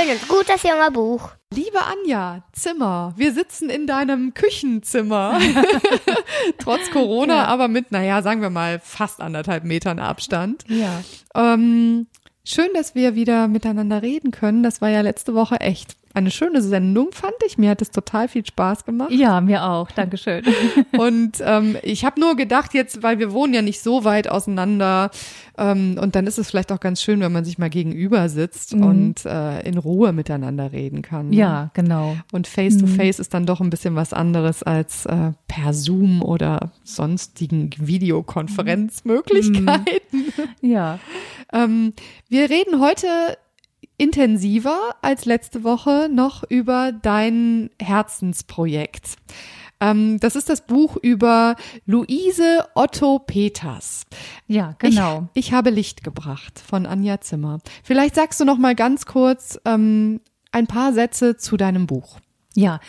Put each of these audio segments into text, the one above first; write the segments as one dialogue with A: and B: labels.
A: Schönes, gutes junge Buch.
B: Liebe Anja, Zimmer, wir sitzen in deinem Küchenzimmer. Trotz Corona, ja. aber mit, naja, sagen wir mal, fast anderthalb Metern Abstand.
C: Ja.
B: Ähm, schön, dass wir wieder miteinander reden können. Das war ja letzte Woche echt eine schöne Sendung, fand ich. Mir hat es total viel Spaß gemacht.
C: Ja, mir auch. Dankeschön.
B: und ähm, ich habe nur gedacht, jetzt, weil wir wohnen ja nicht so weit auseinander, ähm, und dann ist es vielleicht auch ganz schön, wenn man sich mal gegenüber sitzt mhm. und äh, in Ruhe miteinander reden kann.
C: Ne? Ja, genau.
B: Und Face to mhm. Face ist dann doch ein bisschen was anderes als äh, per Zoom oder sonstigen Videokonferenzmöglichkeiten.
C: Mhm. Ja.
B: ähm, wir reden heute intensiver als letzte Woche noch über dein Herzensprojekt. Ähm, das ist das Buch über Luise Otto Peters.
C: Ja, genau.
B: Ich, ich habe Licht gebracht von Anja Zimmer. Vielleicht sagst du noch mal ganz kurz ähm, ein paar Sätze zu deinem Buch.
C: Ja,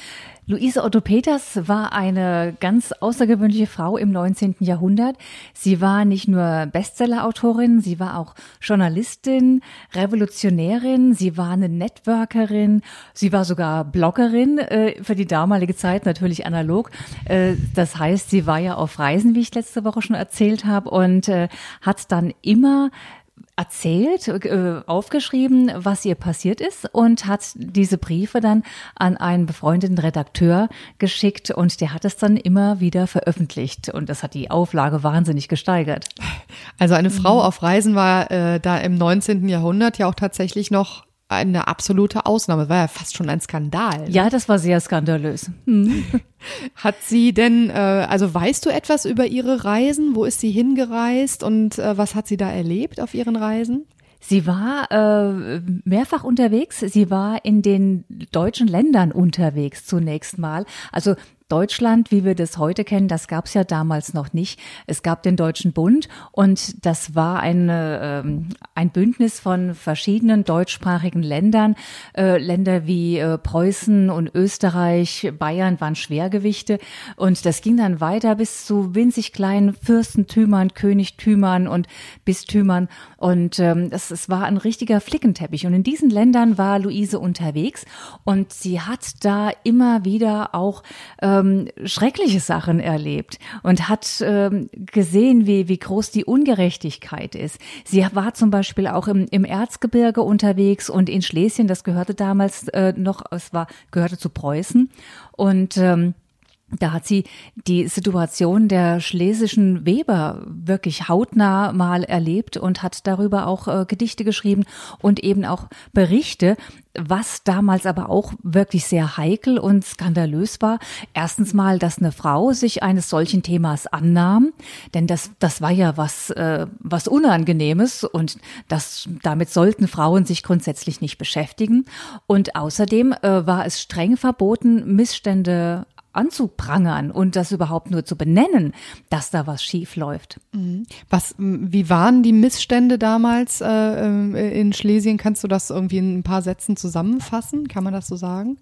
C: Luise Otto Peters war eine ganz außergewöhnliche Frau im 19. Jahrhundert. Sie war nicht nur Bestsellerautorin, sie war auch Journalistin, Revolutionärin, sie war eine Networkerin, sie war sogar Bloggerin äh, für die damalige Zeit, natürlich analog. Äh, das heißt, sie war ja auf Reisen, wie ich letzte Woche schon erzählt habe, und äh, hat dann immer erzählt, äh, aufgeschrieben, was ihr passiert ist und hat diese Briefe dann an einen befreundeten Redakteur geschickt und der hat es dann immer wieder veröffentlicht und das hat die Auflage wahnsinnig gesteigert.
B: Also eine Frau mhm. auf Reisen war äh, da im 19. Jahrhundert ja auch tatsächlich noch eine absolute Ausnahme. Das war ja fast schon ein Skandal.
C: Ja, das war sehr skandalös. Hm.
B: Hat sie denn, äh, also weißt du etwas über ihre Reisen? Wo ist sie hingereist und äh, was hat sie da erlebt auf ihren Reisen?
C: Sie war äh, mehrfach unterwegs. Sie war in den deutschen Ländern unterwegs zunächst mal. Also Deutschland, wie wir das heute kennen, das gab es ja damals noch nicht. Es gab den Deutschen Bund und das war eine, ähm, ein Bündnis von verschiedenen deutschsprachigen Ländern. Äh, Länder wie äh, Preußen und Österreich, Bayern waren Schwergewichte und das ging dann weiter bis zu winzig kleinen Fürstentümern, Königtümern und Bistümern und ähm, es, es war ein richtiger Flickenteppich und in diesen Ländern war Luise unterwegs und sie hat da immer wieder auch äh, ähm, schreckliche Sachen erlebt und hat ähm, gesehen, wie, wie groß die Ungerechtigkeit ist. Sie war zum Beispiel auch im, im Erzgebirge unterwegs und in Schlesien, das gehörte damals äh, noch, es war, gehörte zu Preußen und ähm, da hat sie die Situation der schlesischen Weber wirklich hautnah mal erlebt und hat darüber auch äh, Gedichte geschrieben und eben auch Berichte, was damals aber auch wirklich sehr heikel und skandalös war. Erstens mal, dass eine Frau sich eines solchen Themas annahm, denn das, das war ja was, äh, was Unangenehmes und das, damit sollten Frauen sich grundsätzlich nicht beschäftigen. Und außerdem äh, war es streng verboten, Missstände anzuprangern und das überhaupt nur zu benennen, dass da was schief läuft.
B: Mhm. Was, wie waren die Missstände damals äh, äh, in Schlesien? Kannst du das irgendwie in ein paar Sätzen zusammenfassen? Kann man das so sagen?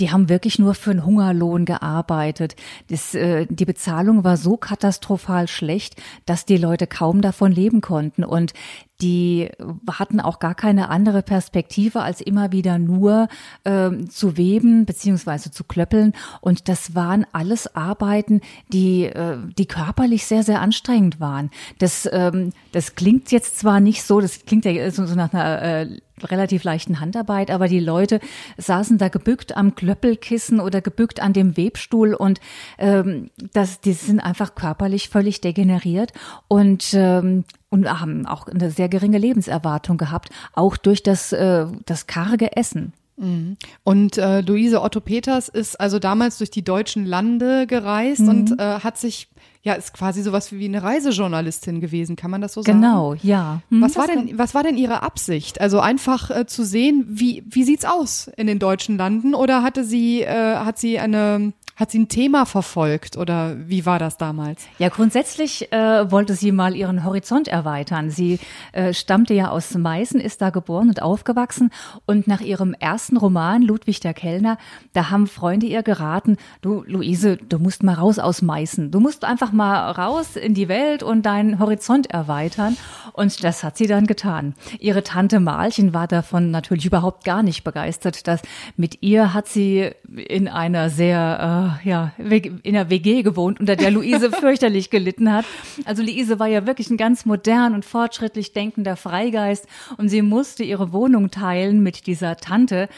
C: Die haben wirklich nur für einen Hungerlohn gearbeitet. Das, äh, die Bezahlung war so katastrophal schlecht, dass die Leute kaum davon leben konnten. Und die hatten auch gar keine andere Perspektive, als immer wieder nur äh, zu weben beziehungsweise zu klöppeln. Und das waren alles Arbeiten, die, äh, die körperlich sehr, sehr anstrengend waren. Das, ähm, das klingt jetzt zwar nicht so, das klingt ja so, so nach einer äh, relativ leichten Handarbeit, aber die Leute saßen da gebückt am Klöppelkissen oder gebückt an dem Webstuhl und ähm, das, die sind einfach körperlich völlig degeneriert und ähm, und haben auch eine sehr geringe Lebenserwartung gehabt, auch durch das, äh, das karge Essen.
B: Mhm. Und äh, Luise Otto Peters ist also damals durch die deutschen Lande gereist mhm. und äh, hat sich ja, ist quasi sowas wie eine Reisejournalistin gewesen, kann man das so sagen?
C: Genau, ja.
B: Hm, was war denn, was war denn ihre Absicht? Also einfach äh, zu sehen, wie, wie sieht's aus in den deutschen Landen oder hatte sie, äh, hat sie eine Hat sie ein Thema verfolgt oder wie war das damals?
C: Ja, grundsätzlich äh, wollte sie mal ihren Horizont erweitern. Sie äh, stammte ja aus Meißen, ist da geboren und aufgewachsen und nach ihrem ersten Roman Ludwig der Kellner, da haben Freunde ihr geraten, du Luise, du musst mal raus aus Meißen. Du musst einfach mal raus in die Welt und deinen Horizont erweitern und das hat sie dann getan. Ihre Tante Malchen war davon natürlich überhaupt gar nicht begeistert, dass mit ihr hat sie in einer sehr, äh, ja, in einer WG gewohnt, unter der Luise fürchterlich gelitten hat. Also Luise war ja wirklich ein ganz modern und fortschrittlich denkender Freigeist und sie musste ihre Wohnung teilen mit dieser Tante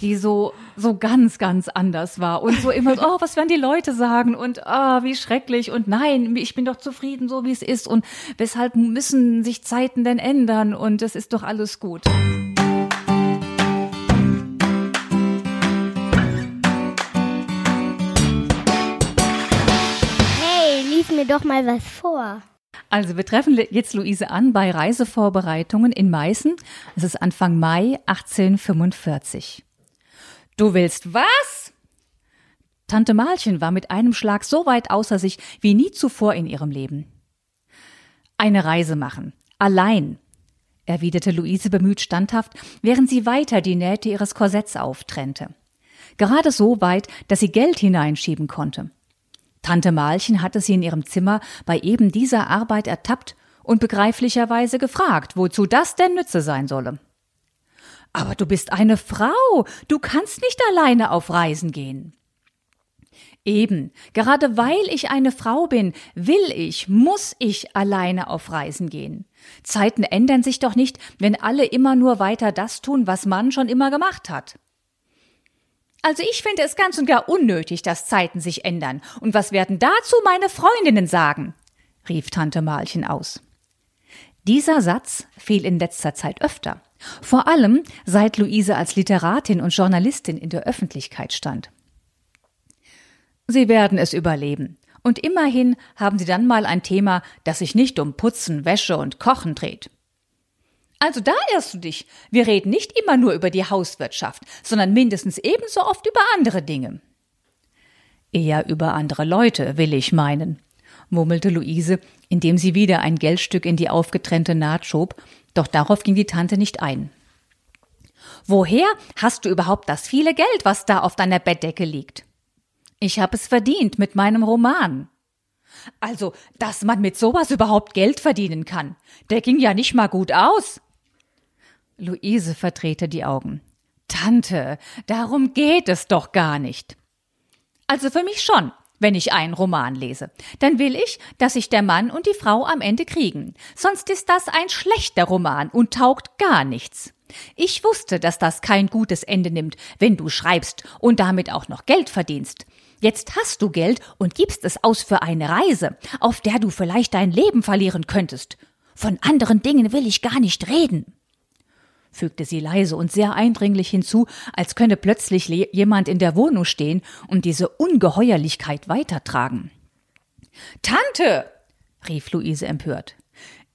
C: die so, so ganz, ganz anders war und so immer, oh, was werden die Leute sagen und oh, wie schrecklich und nein, ich bin doch zufrieden, so wie es ist und weshalb müssen sich Zeiten denn ändern und es ist doch alles gut.
A: Mir doch mal was vor.
C: Also wir treffen jetzt Luise an bei Reisevorbereitungen in Meißen. Es ist Anfang Mai 1845. Du willst was? Tante Malchen war mit einem Schlag so weit außer sich wie nie zuvor in ihrem Leben. Eine Reise machen. Allein, erwiderte Luise bemüht standhaft, während sie weiter die Nähte ihres Korsetts auftrennte. Gerade so weit, dass sie Geld hineinschieben konnte. Tante Malchen hatte sie in ihrem Zimmer bei eben dieser Arbeit ertappt und begreiflicherweise gefragt, wozu das denn Nütze sein solle. Aber du bist eine Frau, du kannst nicht alleine auf Reisen gehen. Eben, gerade weil ich eine Frau bin, will ich, muss ich alleine auf Reisen gehen. Zeiten ändern sich doch nicht, wenn alle immer nur weiter das tun, was man schon immer gemacht hat. Also ich finde es ganz und gar unnötig, dass Zeiten sich ändern. Und was werden dazu meine Freundinnen sagen? rief Tante Malchen aus. Dieser Satz fiel in letzter Zeit öfter, vor allem seit Luise als Literatin und Journalistin in der Öffentlichkeit stand. Sie werden es überleben, und immerhin haben sie dann mal ein Thema, das sich nicht um Putzen, Wäsche und Kochen dreht. Also da irrst du dich. Wir reden nicht immer nur über die Hauswirtschaft, sondern mindestens ebenso oft über andere Dinge. Eher über andere Leute, will ich meinen, murmelte Luise, indem sie wieder ein Geldstück in die aufgetrennte Naht schob, doch darauf ging die Tante nicht ein. Woher hast du überhaupt das viele Geld, was da auf deiner Bettdecke liegt? Ich habe es verdient mit meinem Roman. Also, dass man mit sowas überhaupt Geld verdienen kann, der ging ja nicht mal gut aus. Luise verdrehte die Augen. Tante, darum geht es doch gar nicht. Also für mich schon, wenn ich einen Roman lese. Dann will ich, dass sich der Mann und die Frau am Ende kriegen. Sonst ist das ein schlechter Roman und taugt gar nichts. Ich wusste, dass das kein gutes Ende nimmt, wenn du schreibst und damit auch noch Geld verdienst. Jetzt hast du Geld und gibst es aus für eine Reise, auf der du vielleicht dein Leben verlieren könntest. Von anderen Dingen will ich gar nicht reden fügte sie leise und sehr eindringlich hinzu, als könne plötzlich jemand in der Wohnung stehen und diese Ungeheuerlichkeit weitertragen. Tante! rief Luise empört.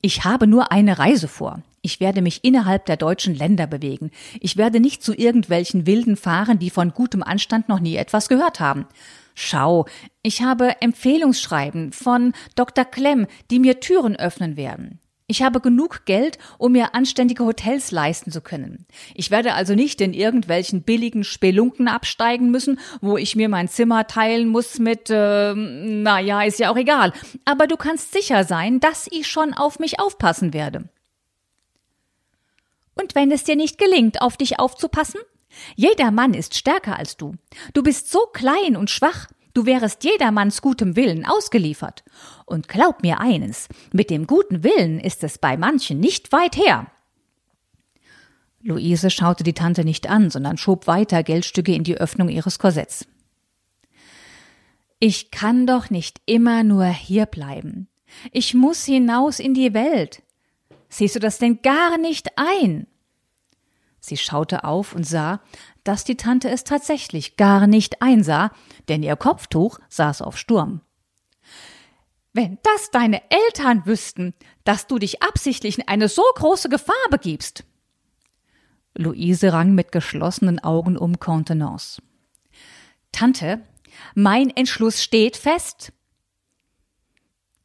C: Ich habe nur eine Reise vor. Ich werde mich innerhalb der deutschen Länder bewegen. Ich werde nicht zu irgendwelchen Wilden fahren, die von gutem Anstand noch nie etwas gehört haben. Schau, ich habe Empfehlungsschreiben von Dr. Klemm, die mir Türen öffnen werden. Ich habe genug Geld, um mir anständige Hotels leisten zu können. Ich werde also nicht in irgendwelchen billigen Spelunken absteigen müssen, wo ich mir mein Zimmer teilen muss mit, äh, na ja, ist ja auch egal. Aber du kannst sicher sein, dass ich schon auf mich aufpassen werde. Und wenn es dir nicht gelingt, auf dich aufzupassen? Jeder Mann ist stärker als du. Du bist so klein und schwach. Du wärest jedermanns gutem Willen ausgeliefert. Und glaub mir eines, mit dem guten Willen ist es bei manchen nicht weit her. Luise schaute die Tante nicht an, sondern schob weiter Geldstücke in die Öffnung ihres Korsetts. Ich kann doch nicht immer nur hier bleiben. Ich muss hinaus in die Welt. Siehst du das denn gar nicht ein? Sie schaute auf und sah, dass die Tante es tatsächlich gar nicht einsah, denn ihr Kopftuch saß auf Sturm. Wenn das deine Eltern wüssten, dass du dich absichtlich in eine so große Gefahr begibst. Luise rang mit geschlossenen Augen um Contenance. Tante, Mein Entschluss steht fest.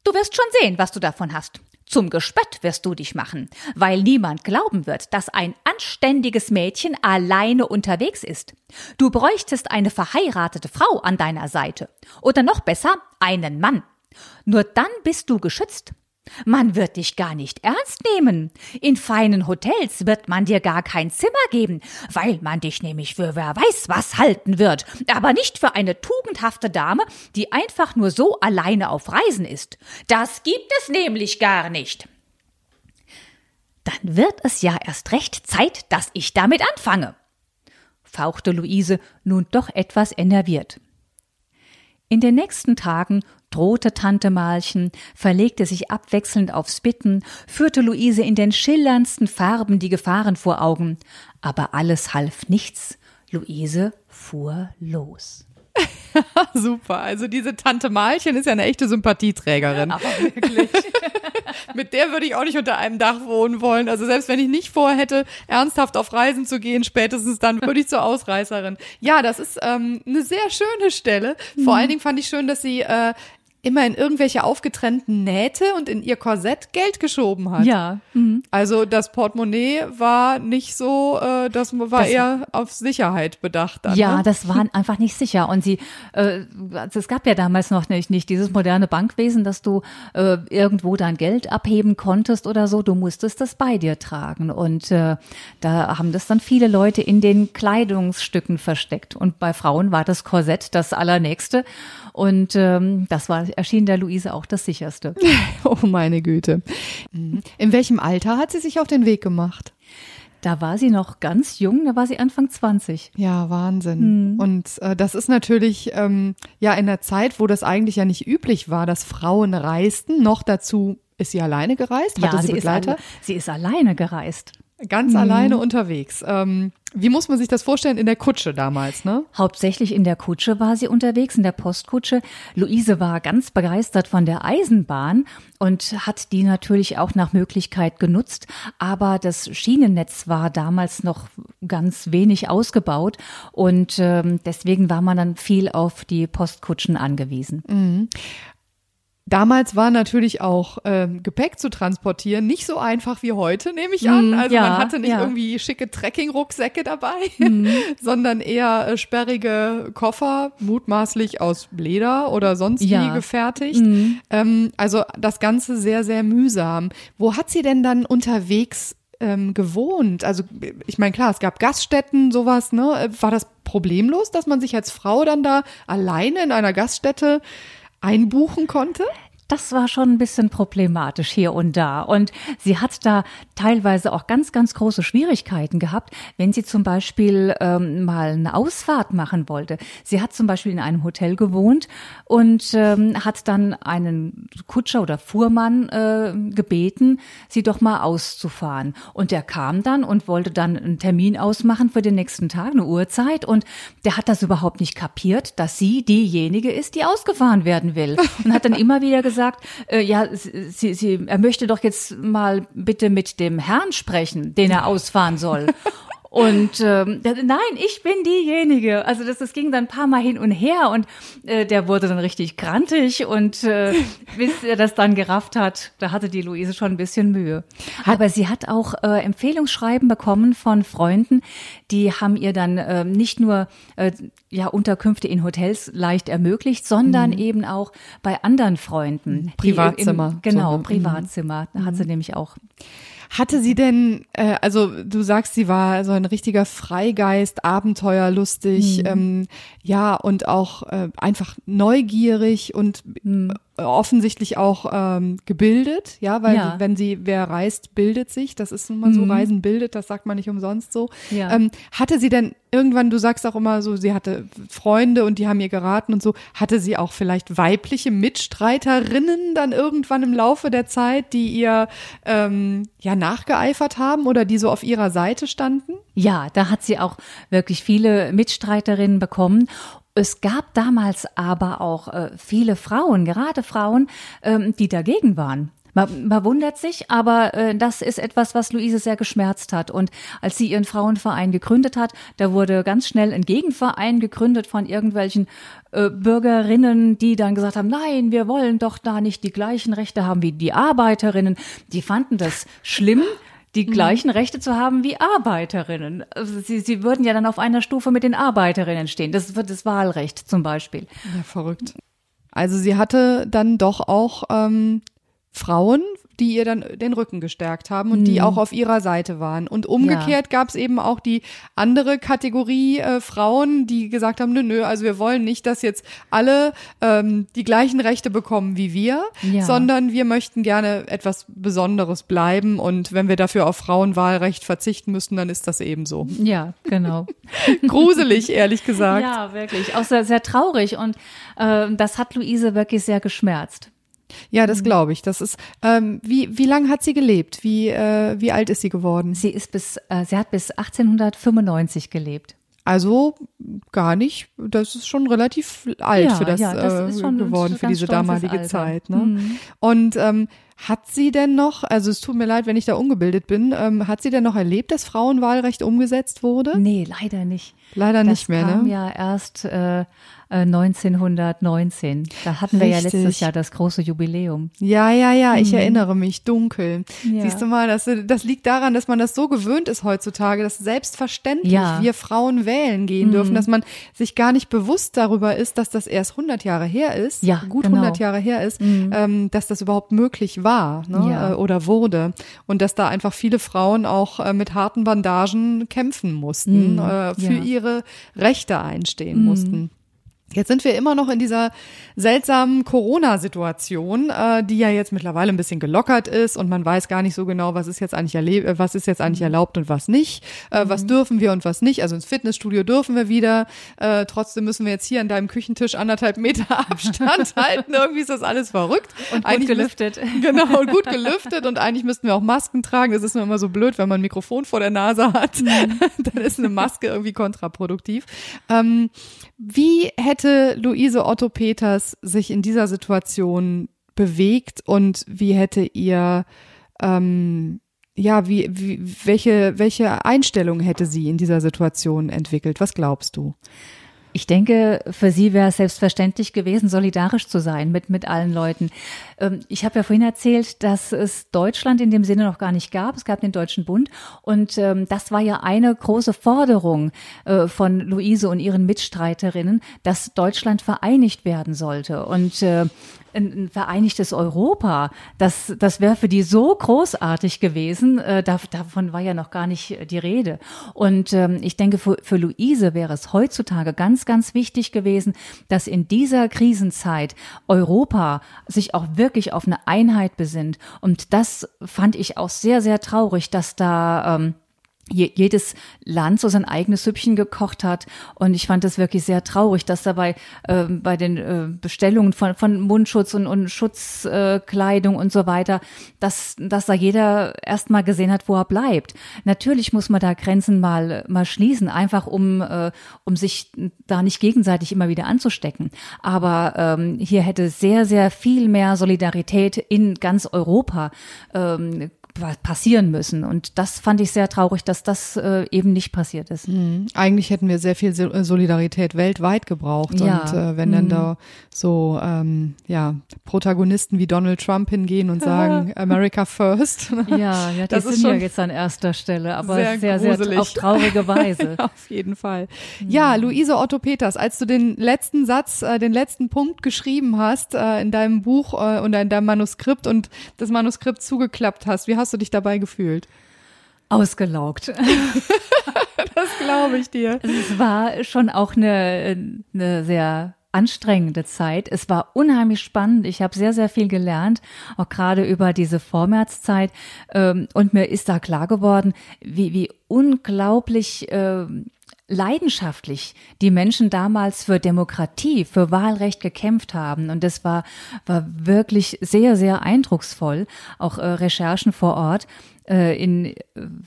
C: Du wirst schon sehen, was du davon hast. Zum Gespött wirst du dich machen, weil niemand glauben wird, dass ein anständiges Mädchen alleine unterwegs ist. Du bräuchtest eine verheiratete Frau an deiner Seite. Oder noch besser, einen Mann. Nur dann bist du geschützt. Man wird dich gar nicht ernst nehmen. In feinen Hotels wird man dir gar kein Zimmer geben, weil man dich nämlich für wer weiß was halten wird, aber nicht für eine tugendhafte Dame, die einfach nur so alleine auf Reisen ist. Das gibt es nämlich gar nicht. Dann wird es ja erst recht Zeit, dass ich damit anfange, fauchte Luise nun doch etwas enerviert. In den nächsten Tagen drohte Tante Malchen, verlegte sich abwechselnd aufs Bitten, führte Luise in den schillerndsten Farben die Gefahren vor Augen, aber alles half nichts. Luise fuhr los.
B: Super. Also diese Tante Malchen ist ja eine echte Sympathieträgerin.
C: Aber wirklich.
B: Mit der würde ich auch nicht unter einem Dach wohnen wollen. Also selbst wenn ich nicht vorhätte, ernsthaft auf Reisen zu gehen, spätestens dann würde ich zur Ausreißerin. Ja, das ist ähm, eine sehr schöne Stelle. Vor allen Dingen fand ich schön, dass sie äh, immer in irgendwelche aufgetrennten Nähte und in ihr Korsett Geld geschoben hat.
C: Ja. Mhm.
B: Also das Portemonnaie war nicht so, äh, das war
C: Das-
B: eher auf Sicherheit bedacht. Dann,
C: Ja,
B: ne?
C: das war einfach nicht sicher. Und sie, äh, also es gab ja damals noch nicht, nicht dieses moderne Bankwesen, dass du äh, irgendwo dein Geld abheben konntest oder so. Du musstest das bei dir tragen. Und äh, da haben das dann viele Leute in den Kleidungsstücken versteckt. Und bei Frauen war das Korsett das Allernächste. Und ähm, das war, erschien der Luise auch das sicherste.
B: Oh meine Güte. Mhm. In welchem Alter hat sie sich auf den Weg gemacht?
C: Da war sie noch ganz jung, da war sie Anfang 20.
B: Ja, Wahnsinn. Und äh, das ist natürlich ähm, ja in der Zeit, wo das eigentlich ja nicht üblich war, dass Frauen reisten. Noch dazu ist sie alleine gereist, hatte
C: ja,
B: sie,
C: sie ist,
B: Begleiter,
C: alle, sie ist alleine gereist.
B: Ganz alleine unterwegs. Ähm, wie muss man sich das vorstellen in der Kutsche damals, ne?
C: Hauptsächlich in der Kutsche war sie unterwegs, in der Postkutsche. Luise war ganz begeistert von der Eisenbahn und hat die natürlich auch nach Möglichkeit genutzt. Aber das Schienennetz war damals noch ganz wenig ausgebaut und ähm, deswegen war man dann viel auf die Postkutschen angewiesen.
B: Damals war natürlich auch ähm, Gepäck zu transportieren nicht so einfach wie heute, nehme ich an.
C: Mm,
B: Also
C: ja,
B: man hatte nicht
C: ja.
B: irgendwie schicke Trekkingrucksäcke dabei,
C: Mm.
B: sondern eher äh, sperrige Koffer, mutmaßlich aus Leder oder sonst wie
C: Ja.
B: Gefertigt. Ähm, also das Ganze sehr, sehr mühsam. Wo hat sie denn dann unterwegs ähm, gewohnt? Also ich meine, klar, es gab Gaststätten, sowas, ne? War das problemlos, dass man sich als Frau dann da alleine in einer Gaststätte einbuchen konnte?
C: Das war schon ein bisschen problematisch hier und da. Und sie hat da teilweise auch ganz, ganz große Schwierigkeiten gehabt, wenn sie zum Beispiel ähm, mal eine Ausfahrt machen wollte. Sie hat zum Beispiel in einem Hotel gewohnt und ähm, hat dann einen Kutscher oder Fuhrmann äh, gebeten, sie doch mal auszufahren. Und der kam dann und wollte dann einen Termin ausmachen für den nächsten Tag, eine Uhrzeit. Und der hat das überhaupt nicht kapiert, dass sie diejenige ist, die ausgefahren werden will. Und hat dann immer wieder gesagt, äh, ja, sie, sie, er möchte doch jetzt mal bitte mit dem Herrn sprechen, den er ausfahren soll. Und ähm, nein, ich bin diejenige. Also das, das ging dann ein paar Mal hin und her und äh, der wurde dann richtig grantig und äh, bis er das dann gerafft hat, da hatte die Luise schon ein bisschen Mühe. Aber sie hat auch äh, Empfehlungsschreiben bekommen von Freunden, die haben ihr dann äh, nicht nur äh, ja Unterkünfte in Hotels leicht ermöglicht, sondern eben auch bei anderen Freunden.
B: Privatzimmer,
C: Im, genau,
B: so, mhm.
C: Privatzimmer. Da hat sie nämlich auch.
B: Hatte sie denn, äh, also du sagst, sie war so ein richtiger Freigeist, abenteuerlustig, ähm, ja, und auch äh, einfach neugierig und äh, offensichtlich auch ähm, gebildet, ja, weil
C: Ja.
B: wenn sie, wer reist, bildet sich, das ist nun mal so, Reisen bildet, das sagt man nicht umsonst so.
C: Ja.
B: Ähm, hatte sie denn irgendwann, du sagst auch immer so, sie hatte Freunde und die haben ihr geraten und so, hatte sie auch vielleicht weibliche Mitstreiterinnen dann irgendwann im Laufe der Zeit, die ihr ähm, ja nachgeeifert haben oder die so auf ihrer Seite standen?
C: Ja, da hat sie auch wirklich viele Mitstreiterinnen bekommen. Es gab damals aber auch äh, viele Frauen, gerade Frauen, ähm, die dagegen waren. Man, man wundert sich, aber äh, das ist etwas, was Luise sehr geschmerzt hat. Und als sie ihren Frauenverein gegründet hat, da wurde ganz schnell ein Gegenverein gegründet von irgendwelchen äh, Bürgerinnen, die dann gesagt haben, nein, wir wollen doch da nicht die gleichen Rechte haben wie die Arbeiterinnen. Die fanden das schlimm die mhm. gleichen Rechte zu haben wie Arbeiterinnen. Also sie, sie würden ja dann auf einer Stufe mit den Arbeiterinnen stehen. Das wird das Wahlrecht zum Beispiel.
B: Ja, verrückt. Also sie hatte dann doch auch ähm, Frauen, die ihr dann den Rücken gestärkt haben und mhm. die auch auf ihrer Seite waren. Und umgekehrt ja. gab es eben auch die andere Kategorie äh, Frauen, die gesagt haben, nö, nö, also wir wollen nicht, dass jetzt alle ähm, die gleichen Rechte bekommen wie wir, ja. sondern wir möchten gerne etwas Besonderes bleiben und wenn wir dafür auf Frauenwahlrecht verzichten müssen, dann ist das eben so.
C: Ja, genau.
B: Gruselig, ehrlich gesagt.
C: Ja, wirklich. Auch sehr, sehr traurig und äh, das hat Luise wirklich sehr geschmerzt.
B: Ja, das mhm. glaube ich. Das ist, ähm, wie, wie lange hat sie gelebt? Wie, äh, wie alt ist sie geworden?
C: Sie ist bis, äh, sie hat bis 1895 gelebt.
B: Also gar nicht, das ist schon relativ alt ja, für das, ja, das äh, geworden, für diese damalige Alter. Zeit. Ne? Mhm. Und ähm, hat sie denn noch, also es tut mir leid, wenn ich da ungebildet bin, ähm, hat sie denn noch erlebt, dass Frauenwahlrecht umgesetzt wurde?
C: Nee, leider nicht.
B: Leider
C: das
B: nicht mehr,
C: kam
B: ne?
C: ja erst äh, 1919. Äh, da hatten wir Richtig. ja letztes Jahr das große Jubiläum.
B: Ja, ja, ja, ich mhm. erinnere mich dunkel. Ja. Siehst du mal, das, das liegt daran, dass man das so gewöhnt ist heutzutage, dass selbstverständlich ja. wir Frauen wählen gehen mhm. dürfen, dass man sich gar nicht bewusst darüber ist, dass das erst 100 Jahre her ist,
C: ja,
B: gut
C: genau.
B: 100 Jahre her ist, mhm. ähm, dass das überhaupt möglich war ne, ja. Äh, oder wurde und dass da einfach viele Frauen auch äh, mit harten Bandagen kämpfen mussten, mhm. äh, für ihre Rechte einstehen mhm. mussten. Jetzt sind wir immer noch in dieser seltsamen Corona-Situation, äh, die ja jetzt mittlerweile ein bisschen gelockert ist und man weiß gar nicht so genau, was ist jetzt eigentlich äh, was ist jetzt eigentlich erlaubt und was nicht, äh, mhm. was dürfen wir und was nicht. Also ins Fitnessstudio dürfen wir wieder. Äh, trotzdem müssen wir jetzt hier an deinem Küchentisch anderthalb Meter Abstand halten. Irgendwie ist das alles verrückt.
C: Und gut gelüftet.
B: Müssen, genau, und gut gelüftet und eigentlich müssten wir auch Masken tragen. Das ist nur immer so blöd, wenn man ein Mikrofon vor der Nase hat. Mhm. Dann ist eine Maske irgendwie kontraproduktiv. Ähm, wie hätte Luise Otto Peters sich in dieser Situation bewegt und wie hätte ihr ähm, ja, wie, wie, welche, welche Einstellung hätte sie in dieser Situation entwickelt? Was glaubst du?
C: Ich denke, für sie wäre es selbstverständlich gewesen, solidarisch zu sein mit, mit allen Leuten. Ähm, ich habe ja vorhin erzählt, dass es Deutschland in dem Sinne noch gar nicht gab. Es gab den Deutschen Bund und ähm, das war ja eine große Forderung äh, von Luise und ihren Mitstreiterinnen, dass Deutschland vereinigt werden sollte. Und äh, ein, ein vereinigtes Europa, das, das wäre für die so großartig gewesen. Äh, da, davon war ja noch gar nicht die Rede. Und ähm, ich denke, für, für Luise wäre es heutzutage ganz, ganz wichtig gewesen, dass in dieser Krisenzeit Europa sich auch wirklich auf eine Einheit besinnt. Und das fand ich auch sehr, sehr traurig, dass da ähm, jedes Land so sein eigenes Süppchen gekocht hat. Und ich fand das wirklich sehr traurig, dass dabei äh, bei den äh, Bestellungen von, von Mundschutz und, und Schutzkleidung äh, und so weiter, dass, dass da jeder erstmal gesehen hat, wo er bleibt. Natürlich muss man da Grenzen mal, mal schließen, einfach um, äh, um sich da nicht gegenseitig immer wieder anzustecken. Aber ähm, hier hätte sehr, sehr viel mehr Solidarität in ganz Europa ähm, passieren müssen. Und das fand ich sehr traurig, dass das äh, eben nicht passiert ist.
B: Mhm. Eigentlich hätten wir sehr viel äh, Solidarität weltweit gebraucht. Ja. Und äh, wenn mhm. dann da so ähm, ja, Protagonisten wie Donald Trump hingehen und sagen, America first.
C: Ja, ja das ist schon ja jetzt an erster Stelle, aber sehr, sehr, sehr auf traurige Weise.
B: auf jeden Fall. Mhm. Ja, Luise Otto Peters, als du den letzten Satz, äh, den letzten Punkt geschrieben hast äh, in deinem Buch äh, und in deinem Manuskript und das Manuskript zugeklappt hast, wie hast hast du dich dabei gefühlt?
C: Ausgelaugt.
B: das glaube ich dir.
C: Es war schon auch eine, eine sehr anstrengende Zeit. Es war unheimlich spannend. Ich habe sehr, sehr viel gelernt, auch gerade über diese Vormärzzeit. Ähm, und mir ist da klar geworden, wie, wie unglaublich ähm, leidenschaftlich die Menschen damals für Demokratie, für Wahlrecht gekämpft haben. Und das war, war wirklich sehr, sehr eindrucksvoll. Auch äh, Recherchen vor Ort äh, in,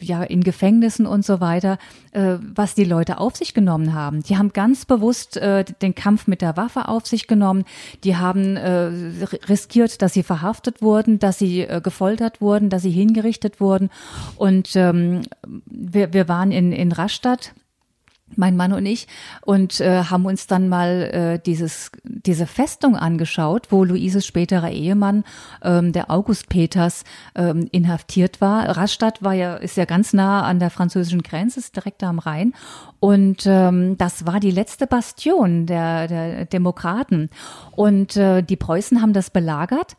C: ja, in Gefängnissen und so weiter, äh, was die Leute auf sich genommen haben. Die haben ganz bewusst äh, den Kampf mit der Waffe auf sich genommen. Die haben äh, riskiert, dass sie verhaftet wurden, dass sie äh, gefoltert wurden, dass sie hingerichtet wurden. Und ähm, wir, wir waren in, in Rastatt mein Mann und ich, und äh, haben uns dann mal äh, dieses, diese Festung angeschaut, wo Luises späterer Ehemann, ähm, der August Peters, ähm, inhaftiert war. Rastatt war ja, ist ja ganz nah an der französischen Grenze, ist direkt am Rhein. Und ähm, das war die letzte Bastion der, der Demokraten. Und äh, die Preußen haben das belagert.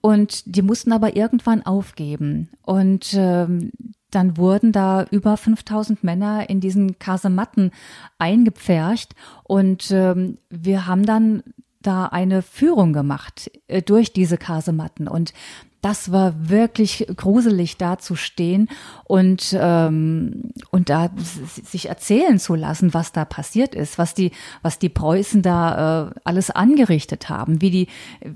C: Und die mussten aber irgendwann aufgeben. Und ähm, dann wurden da über 5000 Männer in diesen Kasematten eingepfercht. Und ähm, wir haben dann da eine Führung gemacht äh, durch diese Kasematten. Und das war wirklich gruselig, da zu stehen und, ähm, und da sich erzählen zu lassen, was da passiert ist, was die, was die Preußen da äh, alles angerichtet haben, wie die,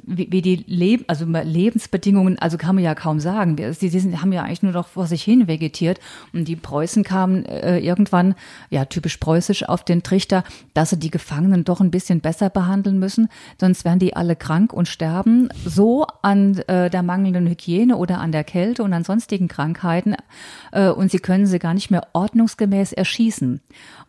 C: wie, wie die Leb also Lebensbedingungen, also kann man ja kaum sagen. Sie, sie sind, haben ja eigentlich nur noch vor sich hin vegetiert und die Preußen kamen äh, irgendwann, ja, typisch preußisch auf den Trichter, dass sie die Gefangenen doch ein bisschen besser behandeln müssen, sonst werden die alle krank und sterben. So an äh, der mangelnden mangelnden Hygiene oder an der Kälte und an sonstigen Krankheiten äh, und sie können sie gar nicht mehr ordnungsgemäß erschießen.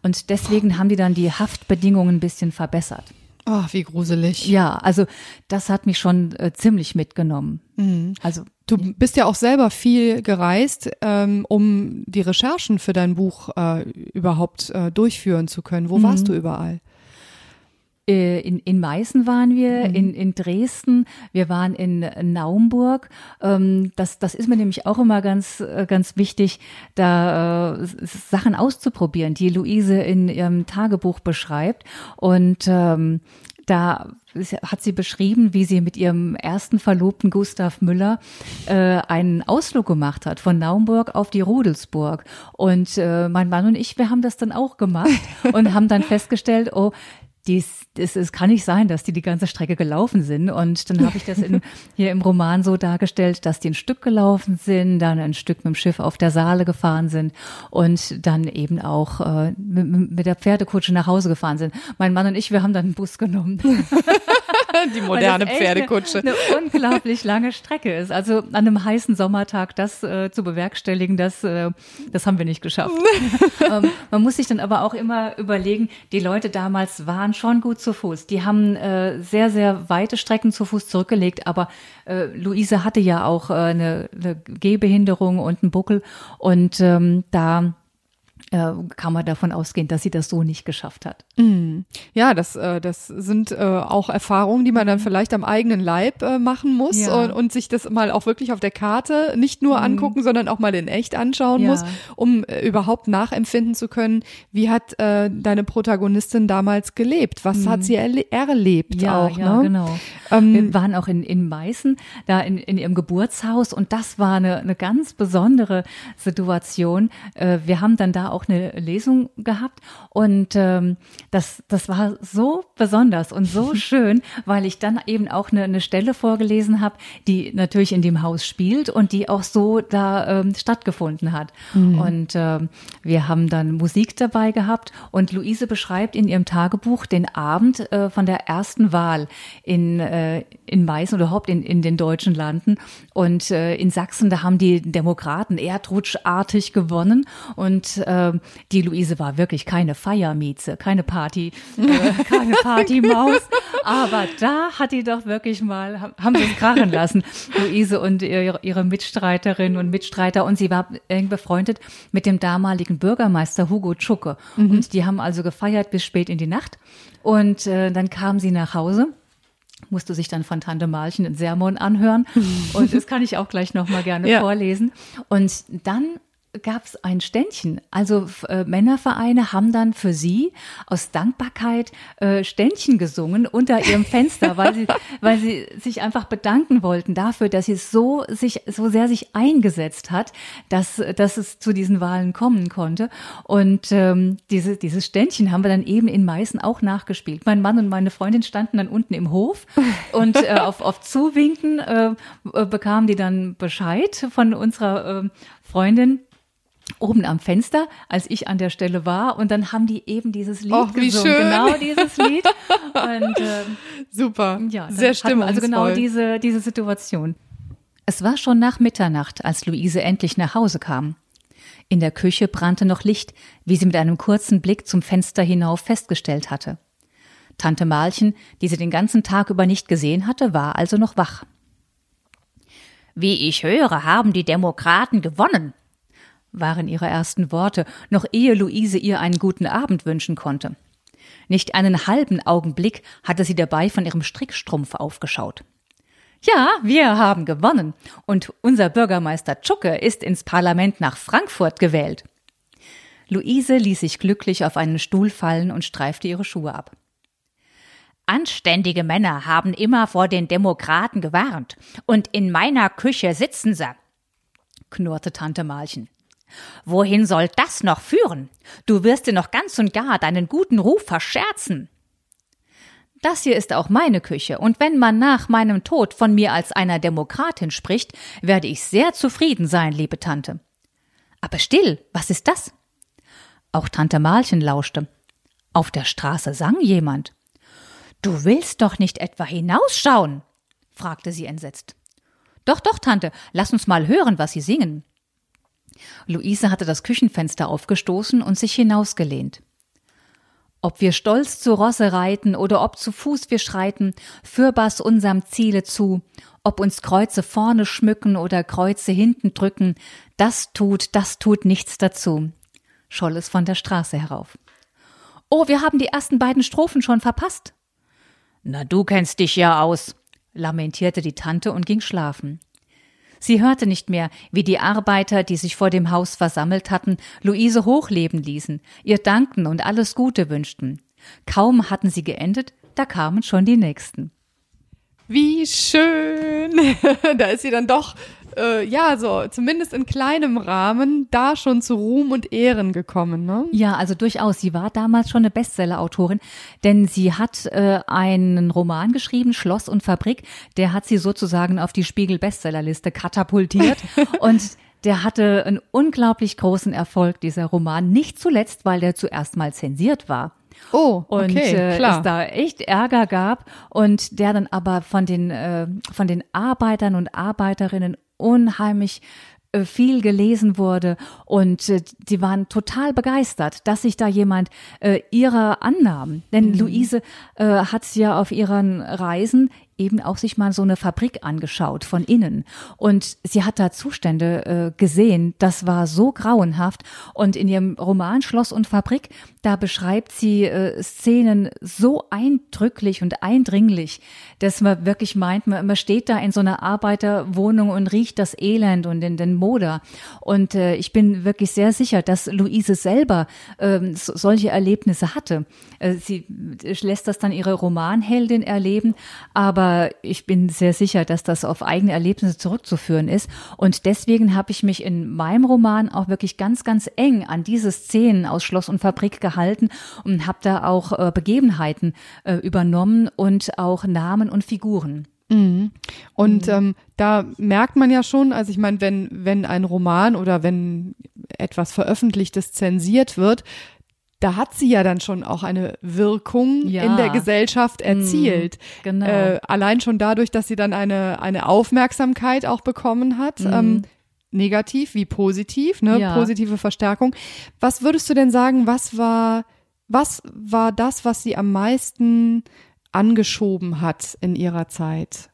C: Und deswegen haben die dann die Haftbedingungen ein bisschen verbessert.
B: Oh, wie gruselig.
C: Ja, also das hat mich schon äh, ziemlich mitgenommen.
B: Mhm. Also du bist ja auch selber viel gereist, ähm, um die Recherchen für dein Buch äh, überhaupt äh, durchführen zu können. Wo mhm. warst du überall?
C: Äh, in, in Meißen waren wir, mhm. in, in Dresden, wir waren in Naumburg. Ähm, das, das ist mir nämlich auch immer ganz, äh, ganz wichtig, da äh, Sachen auszuprobieren, die Luise in ihrem Tagebuch beschreibt. Und ähm, da hat sie beschrieben, wie sie mit ihrem ersten Verlobten Gustav Müller äh, einen Ausflug gemacht hat von Naumburg auf die Rudelsburg. Und äh, mein Mann und ich, wir haben das dann auch gemacht und haben dann festgestellt, oh, dies, es, es kann nicht sein, dass die die ganze Strecke gelaufen sind. Und dann habe ich das in, hier im Roman so dargestellt, dass die ein Stück gelaufen sind, dann ein Stück mit dem Schiff auf der Saale gefahren sind und dann eben auch äh, mit, mit der Pferdekutsche nach Hause gefahren sind. Mein Mann und ich, wir haben dann einen Bus genommen.
B: die moderne Pferdekutsche.
C: Eine, eine, unglaublich lange Strecke ist. Also an einem heißen Sommertag das äh, zu bewerkstelligen, das, äh, das haben wir nicht geschafft. ähm, man muss sich dann aber auch immer überlegen, die Leute damals waren schon gut zu Fuß. Die haben äh, sehr, sehr weite Strecken zu Fuß zurückgelegt, aber äh, Luise hatte ja auch äh, eine, eine Gehbehinderung und einen Buckel und ähm, da kann man davon ausgehen, dass sie das so nicht geschafft hat.
B: Mm. Ja, das, äh, das sind äh, auch Erfahrungen, die man dann vielleicht am eigenen Leib äh, machen muss ja. und, und, sich das mal auch wirklich auf der Karte nicht nur mm. angucken, sondern auch mal in echt anschauen ja. muss, um äh, überhaupt nachempfinden zu können, wie hat äh, deine Protagonistin damals gelebt? Was mm. hat sie erle erlebt
C: ja,
B: auch?
C: Ja,
B: ne?
C: genau. Ähm, Wir waren auch in, in Meißen, da in, in ihrem Geburtshaus und das war eine, eine ganz besondere Situation. Äh, wir haben dann da auch eine Lesung gehabt und ähm, das, das war so besonders und so schön, weil ich dann eben auch eine, eine Stelle vorgelesen habe, die natürlich in dem Haus spielt und die auch so da ähm, stattgefunden hat. Mhm. Und ähm, wir haben dann Musik dabei gehabt und Luise beschreibt in ihrem Tagebuch den Abend äh, von der ersten Wahl in, äh, in Meißen oder überhaupt in, in den deutschen Landen. Und äh, in Sachsen, da haben die Demokraten erdrutschartig gewonnen und äh, äh, die Luise war wirklich keine Feiermieze, keine Party, äh, keine Partymaus. Aber da hat die doch wirklich mal, haben sie es krachen lassen, Luise und ihre, ihre Mitstreiterin und Mitstreiter. Und sie war eng befreundet mit dem damaligen Bürgermeister Hugo Tschucke. Mhm. Und die haben also gefeiert bis spät in die Nacht. Und äh, dann kam sie nach Hause musste sich dann von Tante Malchen ein Sermon anhören. Und das kann ich auch gleich nochmal gerne ja. vorlesen. Und dann gab es ein Ständchen. Also äh, Männervereine haben dann für sie aus Dankbarkeit äh, Ständchen gesungen unter ihrem Fenster, weil sie, weil sie sich einfach bedanken wollten dafür, dass sie so sich so sehr sich eingesetzt hat, dass dass es zu diesen Wahlen kommen konnte. Und ähm, diese dieses Ständchen haben wir dann eben in Meißen auch nachgespielt. Mein Mann und meine Freundin standen dann unten im Hof und äh, auf auf Zuwinken äh, bekamen die dann Bescheid von unserer äh, Freundin oben am Fenster, als ich an der Stelle war. Und dann haben die eben dieses Lied
B: Och, wie
C: gesungen.
B: schön.
C: Genau dieses Lied. Und ähm,
B: Super.
C: ja,
B: Sehr stimmungsvoll.
C: Also genau diese, diese Situation. Es war schon nach Mitternacht, als Luise endlich nach Hause kam. In der Küche brannte noch Licht, wie sie mit einem kurzen Blick zum Fenster hinauf festgestellt hatte. Tante Malchen, die sie den ganzen Tag über nicht gesehen hatte, war also noch wach. Wie ich höre, haben die Demokraten gewonnen, waren ihre ersten Worte, noch ehe Luise ihr einen guten Abend wünschen konnte. Nicht einen halben Augenblick hatte sie dabei von ihrem Strickstrumpf aufgeschaut. Ja, wir haben gewonnen und unser Bürgermeister Tschucke ist ins Parlament nach Frankfurt gewählt. Luise ließ sich glücklich auf einen Stuhl fallen und streifte ihre Schuhe ab. Anständige Männer haben immer vor den Demokraten gewarnt, und in meiner Küche sitzen sie, knurrte Tante Malchen. Wohin soll das noch führen? Du wirst dir noch ganz und gar deinen guten Ruf verscherzen. Das hier ist auch meine Küche, und wenn man nach meinem Tod von mir als einer Demokratin spricht, werde ich sehr zufrieden sein, liebe Tante. Aber still, was ist das? Auch Tante Malchen lauschte. Auf der Straße sang jemand. Du willst doch nicht etwa hinausschauen? fragte sie entsetzt. Doch, doch, Tante, lass uns mal hören, was sie singen. Luise hatte das Küchenfenster aufgestoßen und sich hinausgelehnt. Ob wir stolz zu Rosse reiten oder ob zu Fuß wir schreiten, fürbass unserem Ziele zu, ob uns Kreuze vorne schmücken oder Kreuze hinten drücken, das tut, das tut nichts dazu, scholl es von der Straße herauf. Oh, wir haben die ersten beiden Strophen schon verpasst. Na, du kennst dich ja aus, lamentierte die Tante und ging schlafen. Sie hörte nicht mehr, wie die Arbeiter, die sich vor dem Haus versammelt hatten, Luise hochleben ließen, ihr dankten und alles Gute wünschten. Kaum hatten sie geendet, da kamen schon die nächsten.
B: Wie schön. da ist sie dann doch, äh, ja, so zumindest in kleinem Rahmen da schon zu Ruhm und Ehren gekommen, ne?
C: Ja, also durchaus. Sie war damals schon eine Bestseller-Autorin, denn sie hat äh, einen Roman geschrieben, Schloss und Fabrik. Der hat sie sozusagen auf die Spiegel-Bestsellerliste katapultiert und der hatte einen unglaublich großen Erfolg, dieser Roman. Nicht zuletzt, weil der zuerst mal zensiert war.
B: Oh,
C: und
B: okay,
C: äh,
B: klar.
C: es da echt Ärger gab und der dann aber von den äh, von den Arbeitern und Arbeiterinnen unheimlich äh, viel gelesen wurde und äh, die waren total begeistert, dass sich da jemand äh, ihrer annahm. Denn Luise äh, hat ja auf ihren Reisen eben auch sich mal so eine Fabrik angeschaut von innen. Und sie hat da Zustände äh, gesehen, das war so grauenhaft. Und in ihrem Roman Schloss und Fabrik, da beschreibt sie äh, Szenen so eindrücklich und eindringlich, dass man wirklich meint, man, man steht da in so einer Arbeiterwohnung und riecht das Elend und den, den Moder. Und äh, ich bin wirklich sehr sicher, dass Luise selber ähm, so, solche Erlebnisse hatte. Äh, sie lässt das dann ihre Romanheldin erleben, aber ich bin sehr sicher, dass das auf eigene Erlebnisse zurückzuführen ist. Und deswegen habe ich mich in meinem Roman auch wirklich ganz, ganz eng an diese Szenen aus Schloss und Fabrik gehalten und habe da auch äh, Begebenheiten äh, übernommen und auch Namen und Figuren.
B: Und ähm, da merkt man ja schon, also ich meine, wenn, wenn ein Roman oder wenn etwas Veröffentlichtes zensiert wird, da hat sie ja dann schon auch eine Wirkung
C: Ja.
B: in der Gesellschaft erzielt.
C: genau.
B: Äh, allein schon dadurch, dass sie dann eine, eine Aufmerksamkeit auch bekommen hat. Ähm, negativ wie positiv, ne?
C: Ja.
B: Positive Verstärkung. Was würdest du denn sagen, was war, was war das, was sie am meisten angeschoben hat in ihrer Zeit?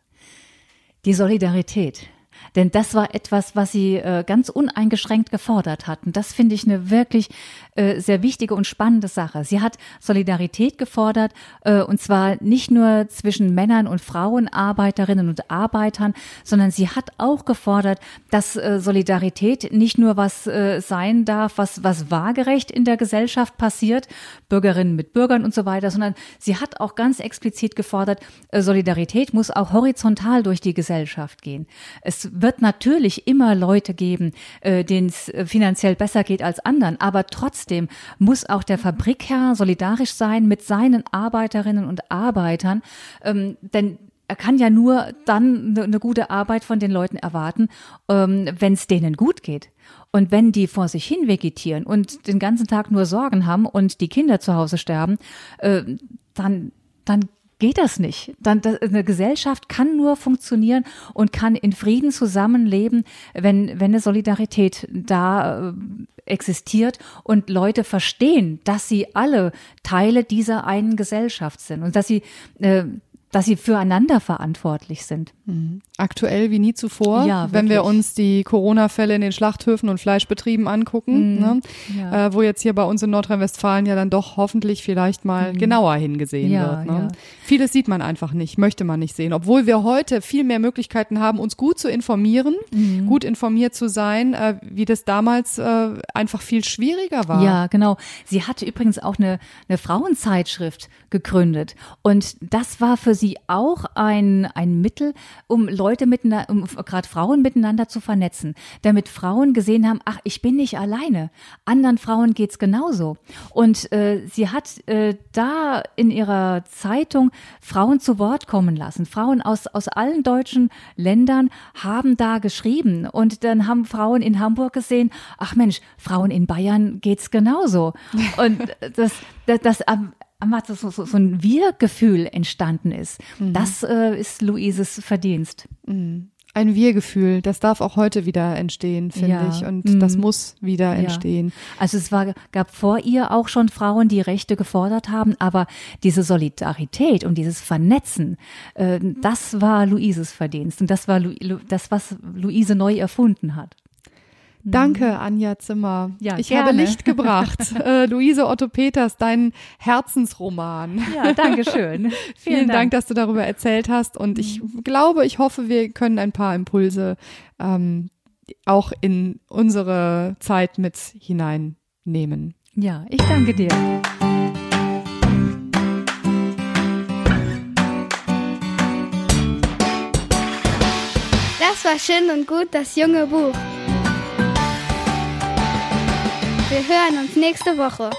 C: Die Solidarität. Denn das war etwas, was sie äh, ganz uneingeschränkt gefordert hatten. Das finde ich eine wirklich äh, sehr wichtige und spannende Sache. Sie hat Solidarität gefordert, äh, und zwar nicht nur zwischen Männern und Frauen, Arbeiterinnen und Arbeitern, sondern sie hat auch gefordert, dass äh, Solidarität nicht nur was äh, sein darf, was, was waagerecht in der Gesellschaft passiert, Bürgerinnen mit Bürgern und so weiter, sondern sie hat auch ganz explizit gefordert, äh, Solidarität muss auch horizontal durch die Gesellschaft gehen. Es wird natürlich immer Leute geben, äh, denen es äh, finanziell besser geht als anderen, aber trotzdem muss auch der Fabrikherr solidarisch sein mit seinen Arbeiterinnen und Arbeitern, ähm, denn er kann ja nur dann eine ne gute Arbeit von den Leuten erwarten, ähm, wenn es denen gut geht. Und wenn die vor sich hin vegetieren und den ganzen Tag nur Sorgen haben und die Kinder zu Hause sterben, äh, dann, dann geht das nicht. Dann das, eine Gesellschaft kann nur funktionieren und kann in Frieden zusammenleben, wenn wenn eine Solidarität da äh, existiert und Leute verstehen, dass sie alle Teile dieser einen Gesellschaft sind und dass sie äh, dass sie füreinander verantwortlich sind.
B: Mhm. Aktuell wie nie zuvor,
C: Ja,
B: wenn wir uns die Corona-Fälle in den Schlachthöfen und Fleischbetrieben angucken,
C: Mhm.
B: ne?
C: Ja.
B: äh, wo jetzt hier bei uns in Nordrhein-Westfalen ja dann doch hoffentlich vielleicht mal genauer hingesehen
C: Mhm. Ja,
B: wird. Ne? Vieles sieht man einfach nicht, möchte man nicht sehen, obwohl wir heute viel mehr Möglichkeiten haben, uns gut zu informieren,
C: Mhm.
B: gut informiert zu sein, äh, wie das damals äh, einfach viel schwieriger war.
C: Ja, genau. Sie hatte übrigens auch eine, eine Frauenzeitschrift gegründet. Und das war für sie auch ein, ein Mittel, um Leute miteinander, um gerade Frauen miteinander zu vernetzen. Damit Frauen gesehen haben, ach, ich bin nicht alleine. Anderen Frauen geht's genauso. Und äh, sie hat äh, da in ihrer Zeitung Frauen zu Wort kommen lassen. Frauen aus, aus allen deutschen Ländern haben da geschrieben. Und dann haben Frauen in Hamburg gesehen, ach Mensch, Frauen in Bayern geht's genauso. Und das, das, das dass so, so, so ein Wir-Gefühl entstanden ist. Das äh, ist Luises Verdienst.
B: Ein Wir-Gefühl, das darf auch heute wieder entstehen, finde
C: Ja.
B: ich. Und
C: Mhm.
B: das muss wieder
C: Ja.
B: entstehen.
C: Also es war, gab vor ihr auch schon Frauen, die Rechte gefordert haben, aber diese Solidarität und dieses Vernetzen, äh, das war Luises Verdienst und das war Lu, das, was Luise neu erfunden hat.
B: Danke, Anja Zimmer.
C: Ja,
B: ich
C: gerne.
B: habe Licht gebracht. äh, Luise Otto Peters, dein Herzensroman.
C: Ja, danke schön.
B: Vielen Dank. dass du darüber erzählt hast. Und ich glaube, ich hoffe, wir können ein paar Impulse ähm, auch in unsere Zeit mit hineinnehmen.
C: Ja, ich danke dir.
A: Das war schön und gut, das junge Buch. Wir hören uns nächste Woche.